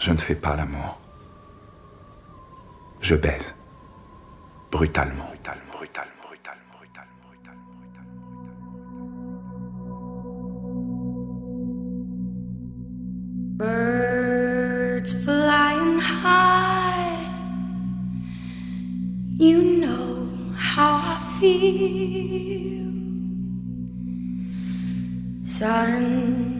Je ne fais pas l'amour. Je baise. Brutalement, brutalement, brutalement. Birds flying high, you know how I feel. Sun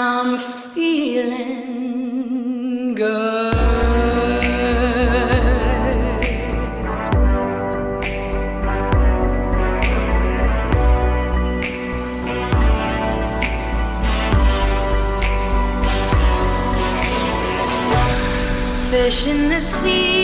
I'm feeling good. Fish in the sea.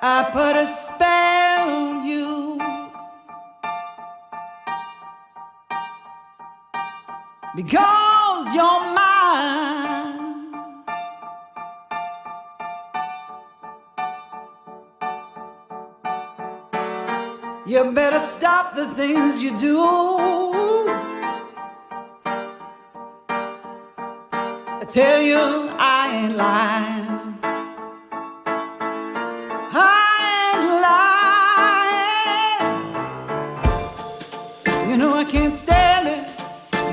I put a spell on you. Because you're mine. You better stop the things you do. I tell you, I ain't lying.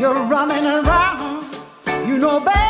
you're running around, you know better.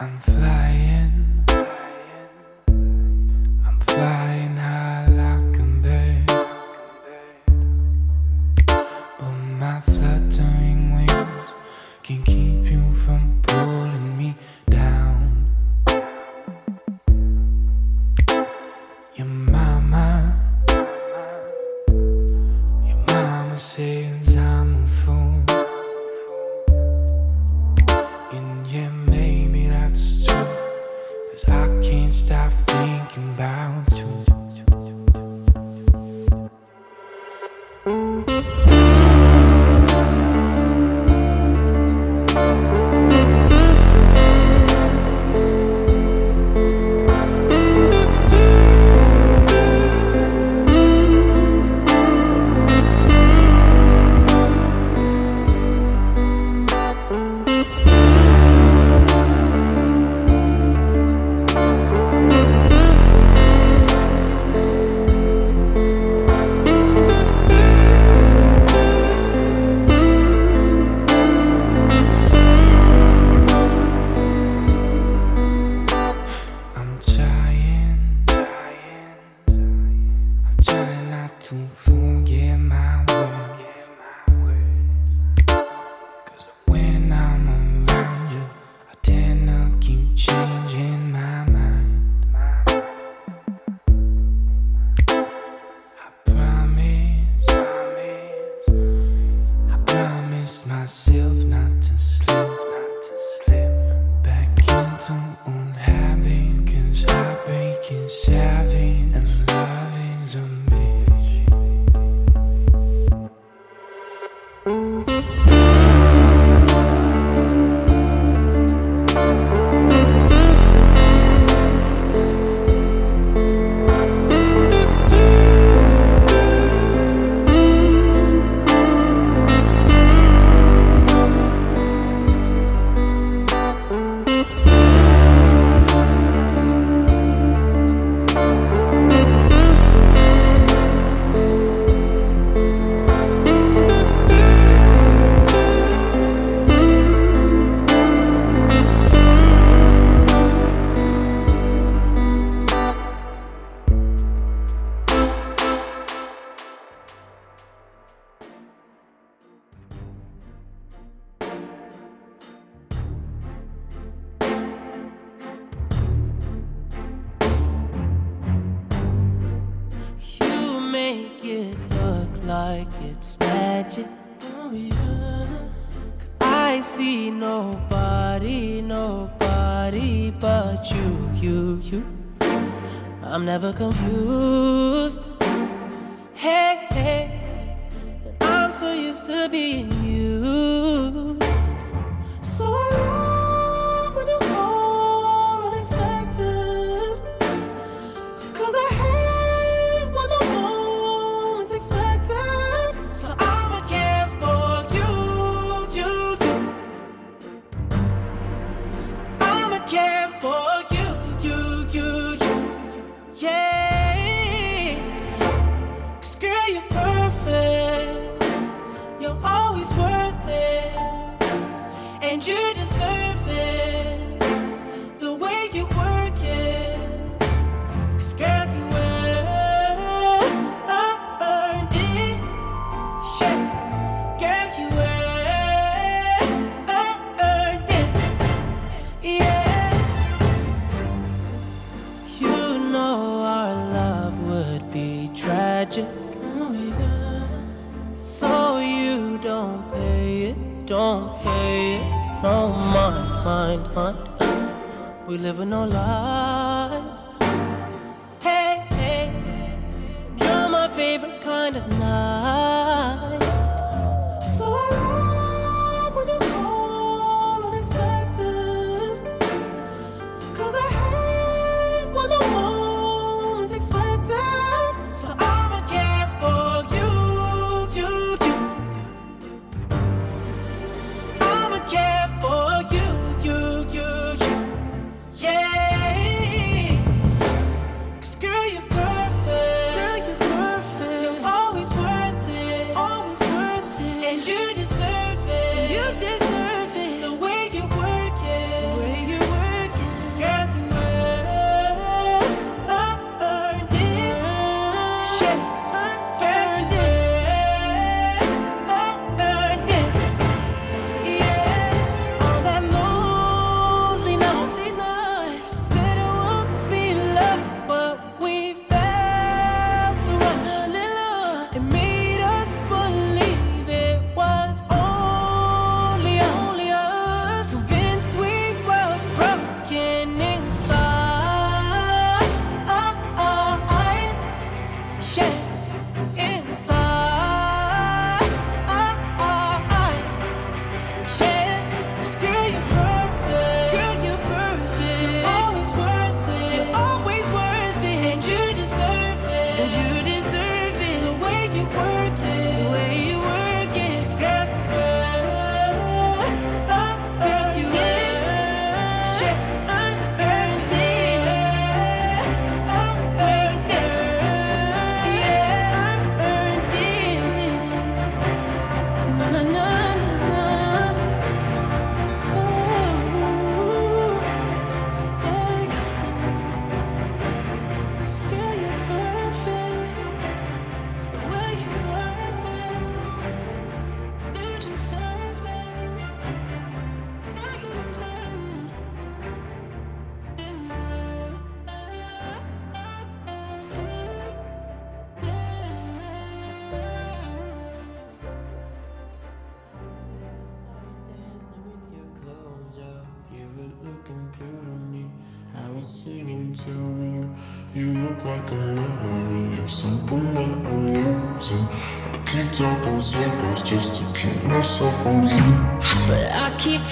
You're perfect.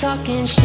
talking shit.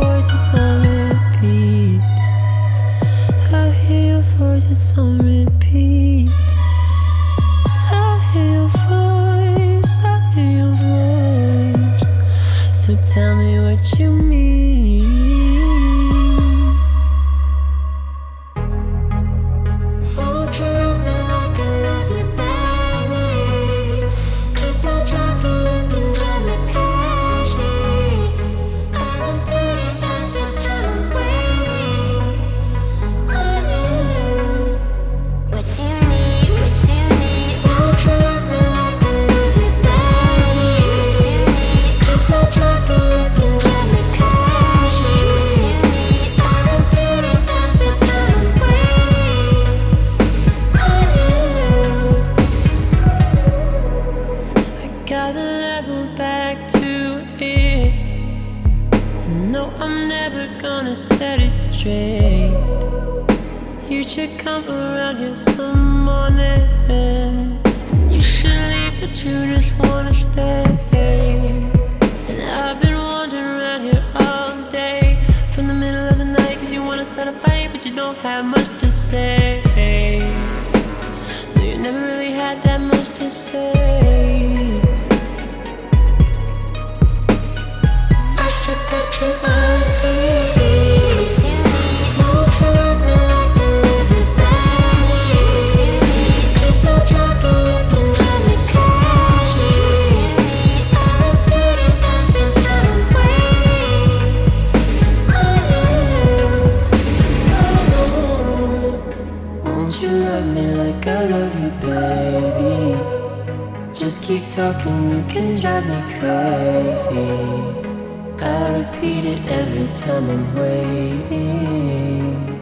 voices on repeat. I hear your voice. It's on repeat. I hear your voice, I hear your voice. So tell me what you mean. just keep talking, you can drive me crazy. I repeat it every time I'm waiting.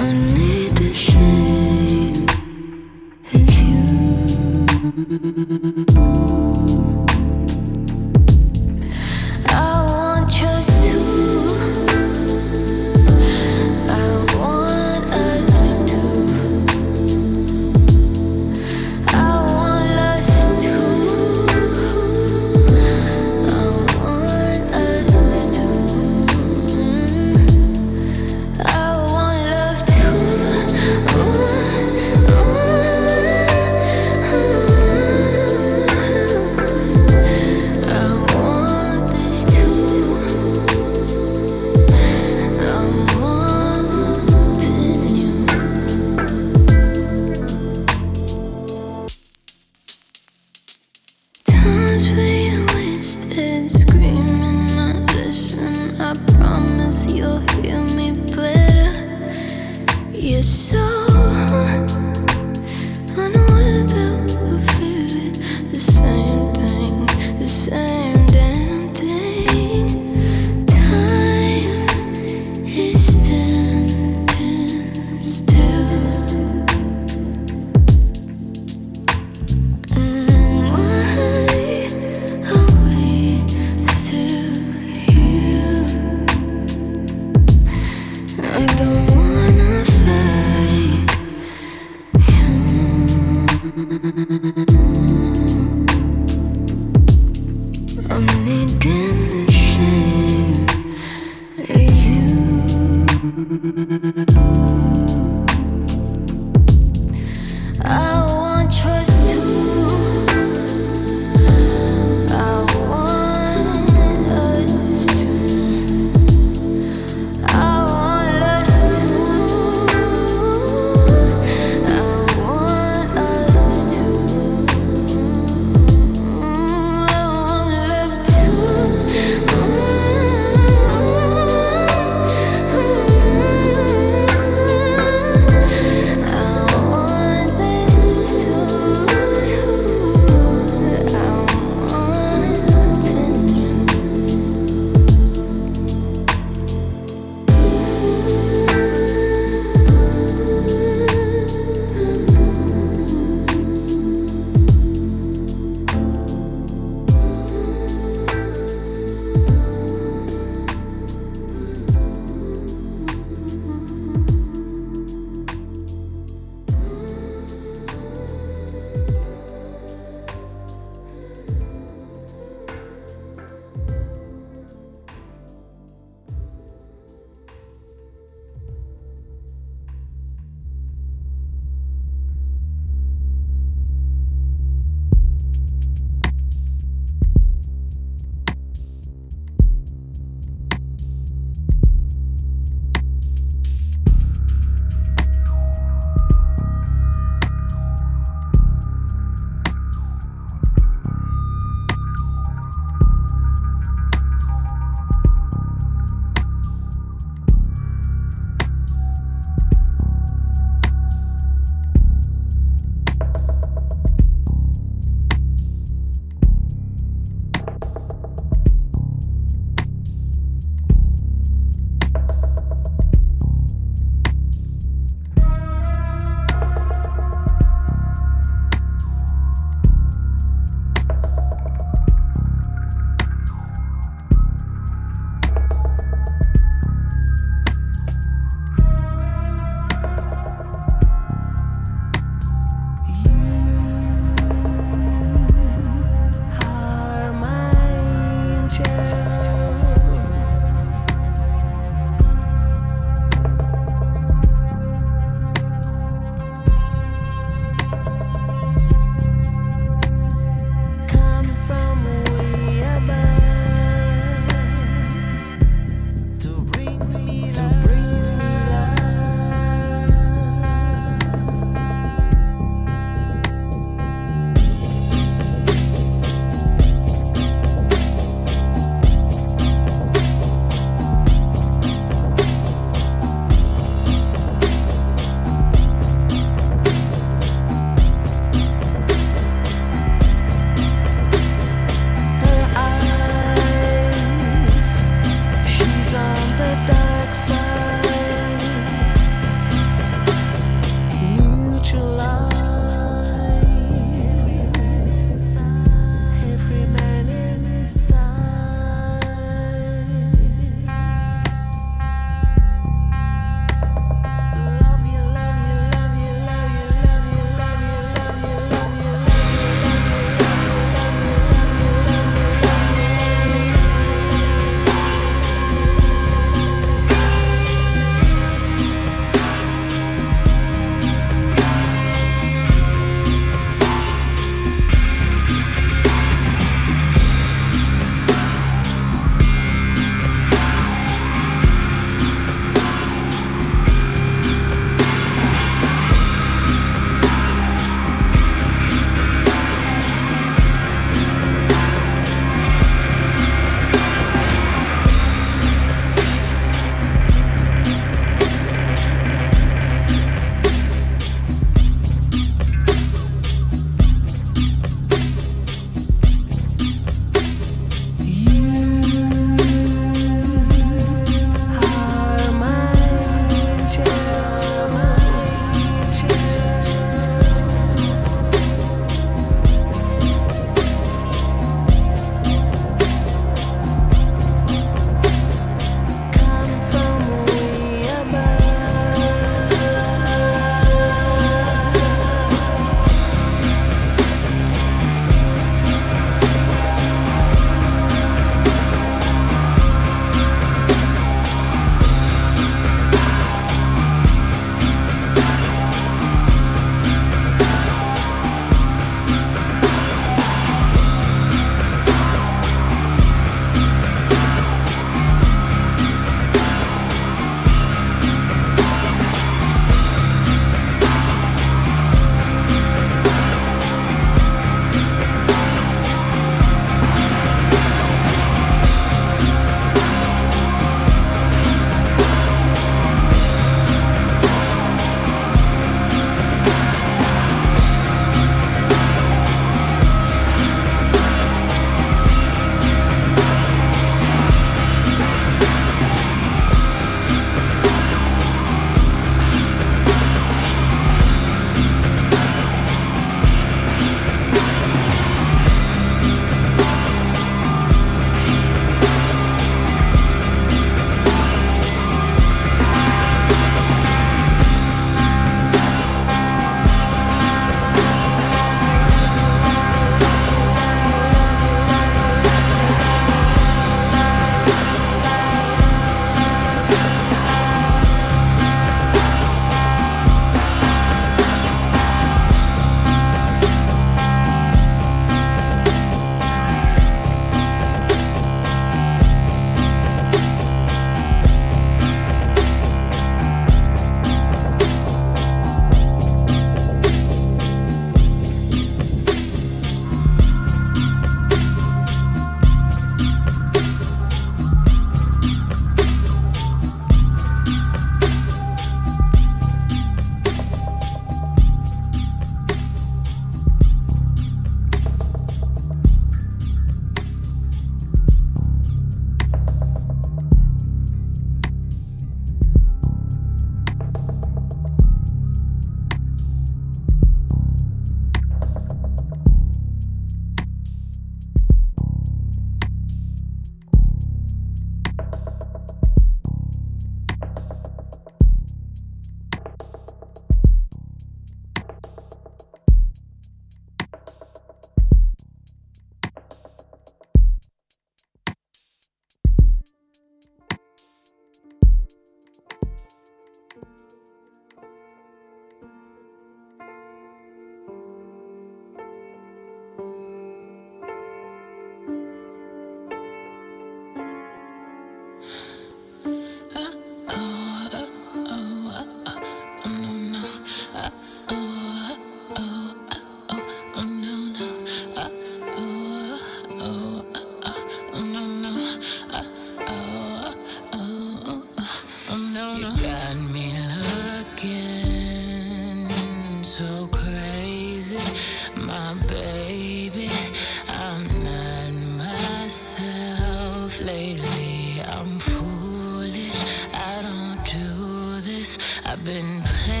Lately, I'm foolish. I don't do this. I've been playing.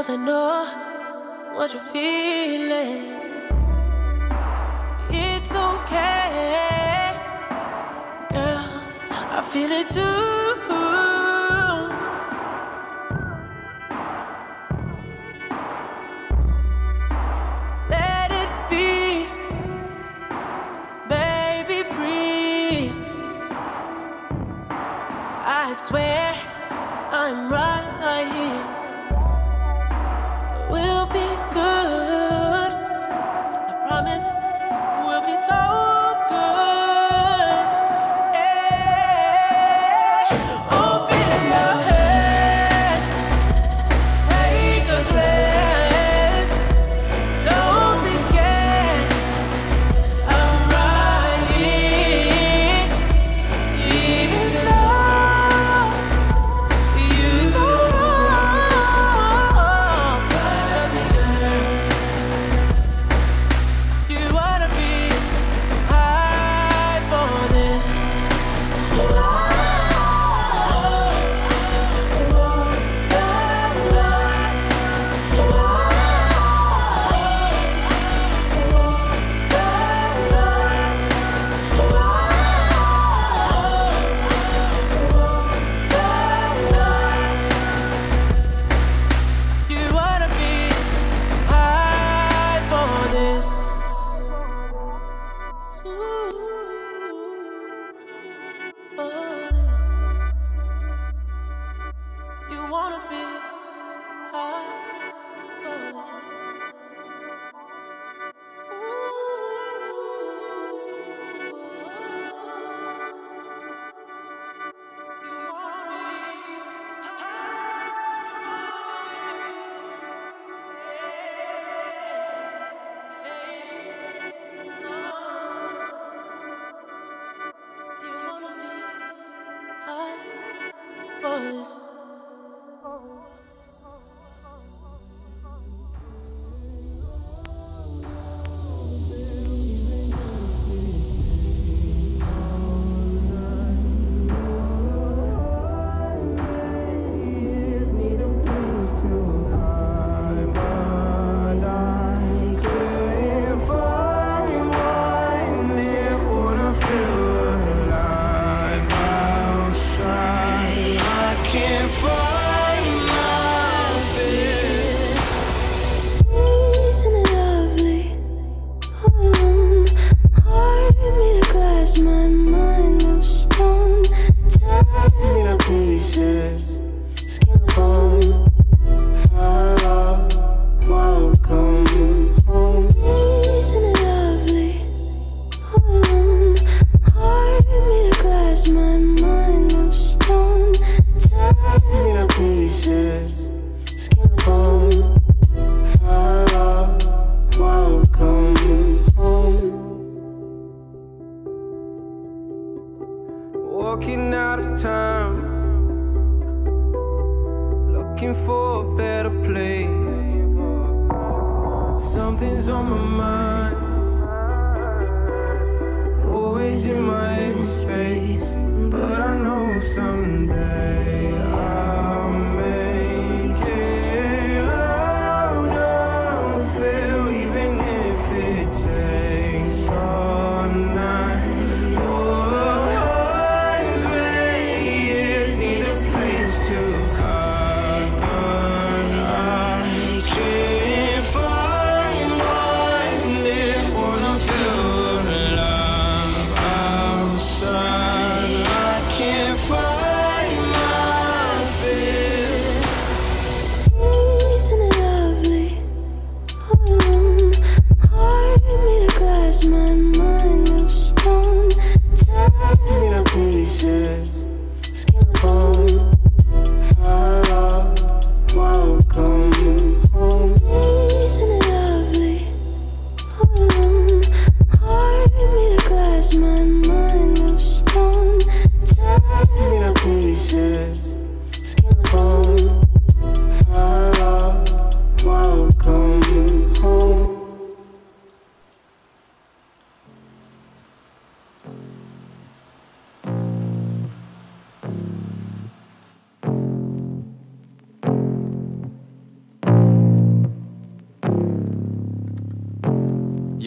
Cause I know what you're feeling. It's okay, girl. I feel it too.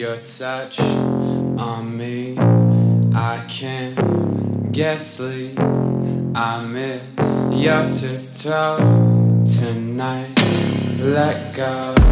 your touch on me. I can't get sleep. I miss your tiptoe tonight. Let go.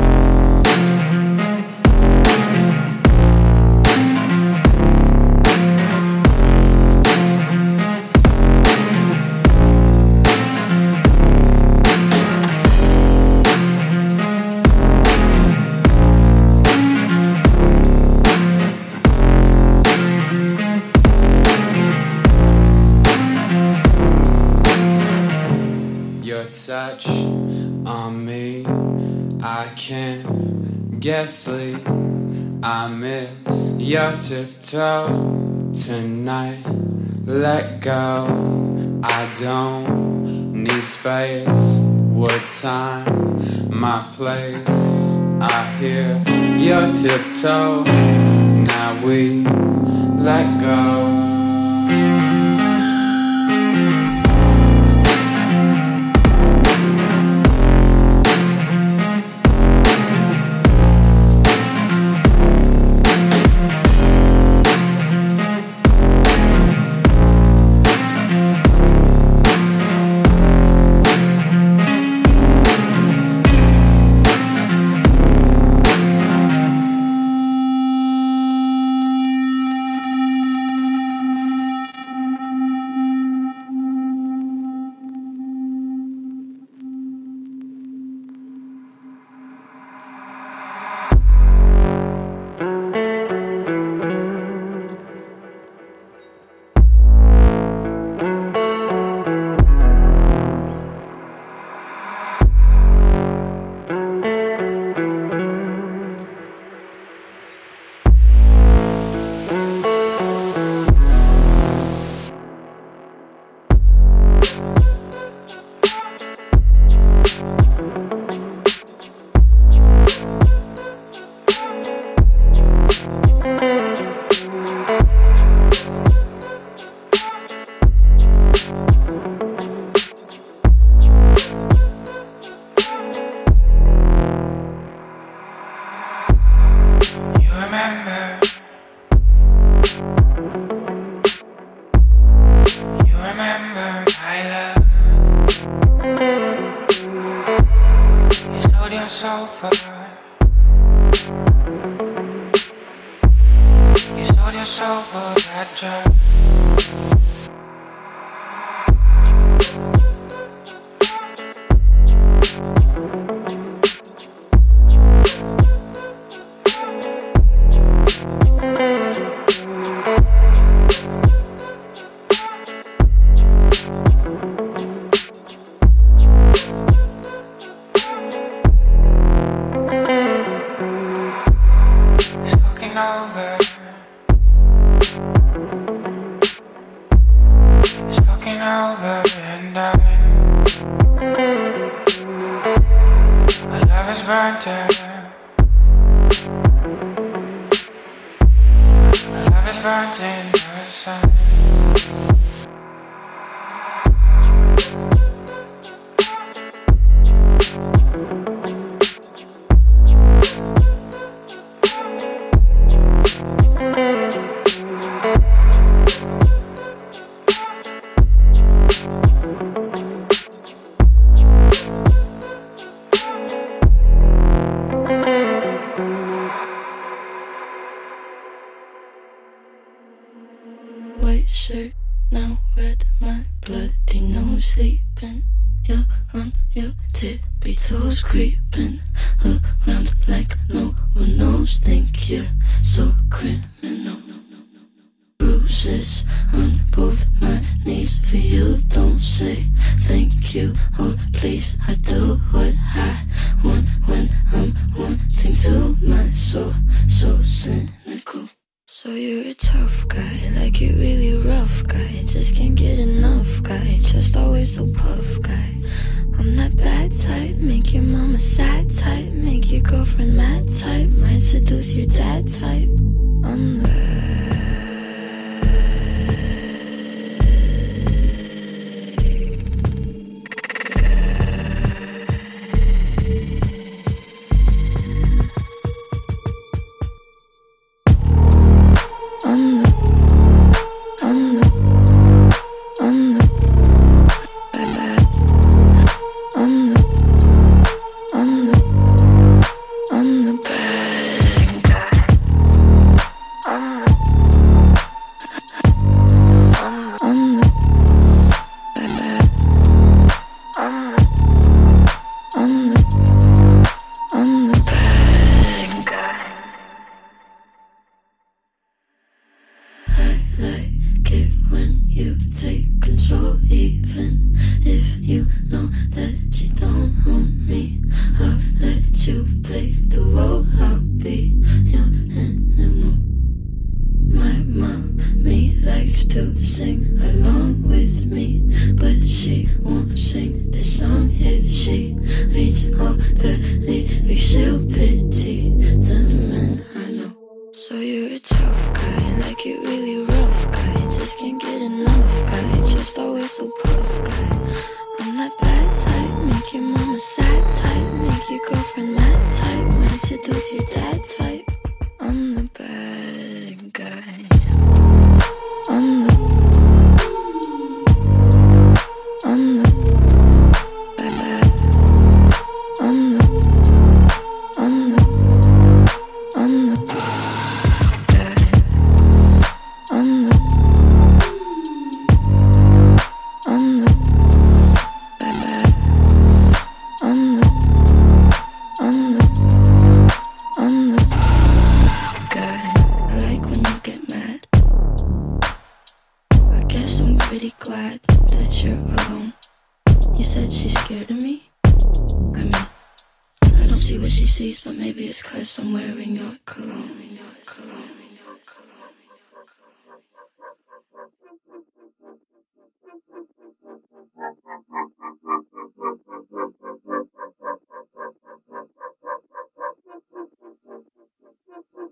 I miss your tiptoe tonight. Let go. I don't need space. What time? My place. I hear your tiptoe. Now we let go. taking over and dying. My love is burnt out. My love is burnt out.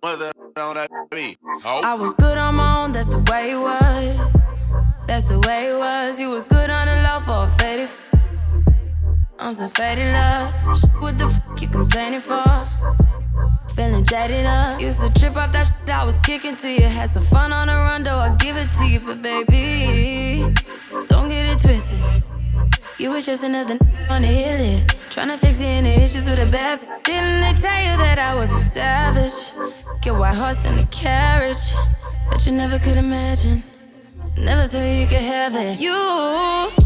On that? Oh. I was good on my own, that's the way it was. That's the way it was. You was good on the love for a faded. On some faded love. What the fuck you complaining for? Feeling jaded up. Used to trip off that shit I was kicking to you. Had some fun on the run, though I give it to you. But baby, don't get it twisted. You was just another n- on the hit list. Trying to fix any issues with a bad. Didn't they tell you that I was a savage? Get white horse and a carriage that you never could imagine. Never thought you could have it. You.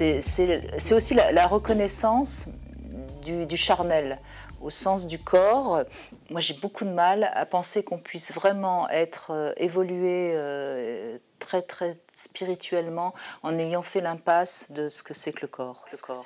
c'est aussi la, reconnaissance du, charnel, au sens du corps. Moi, j'ai beaucoup de mal à penser qu'on puisse vraiment être euh, évolué euh, très très spirituellement en ayant fait l'impasse de ce que c'est que le corps. Le corps.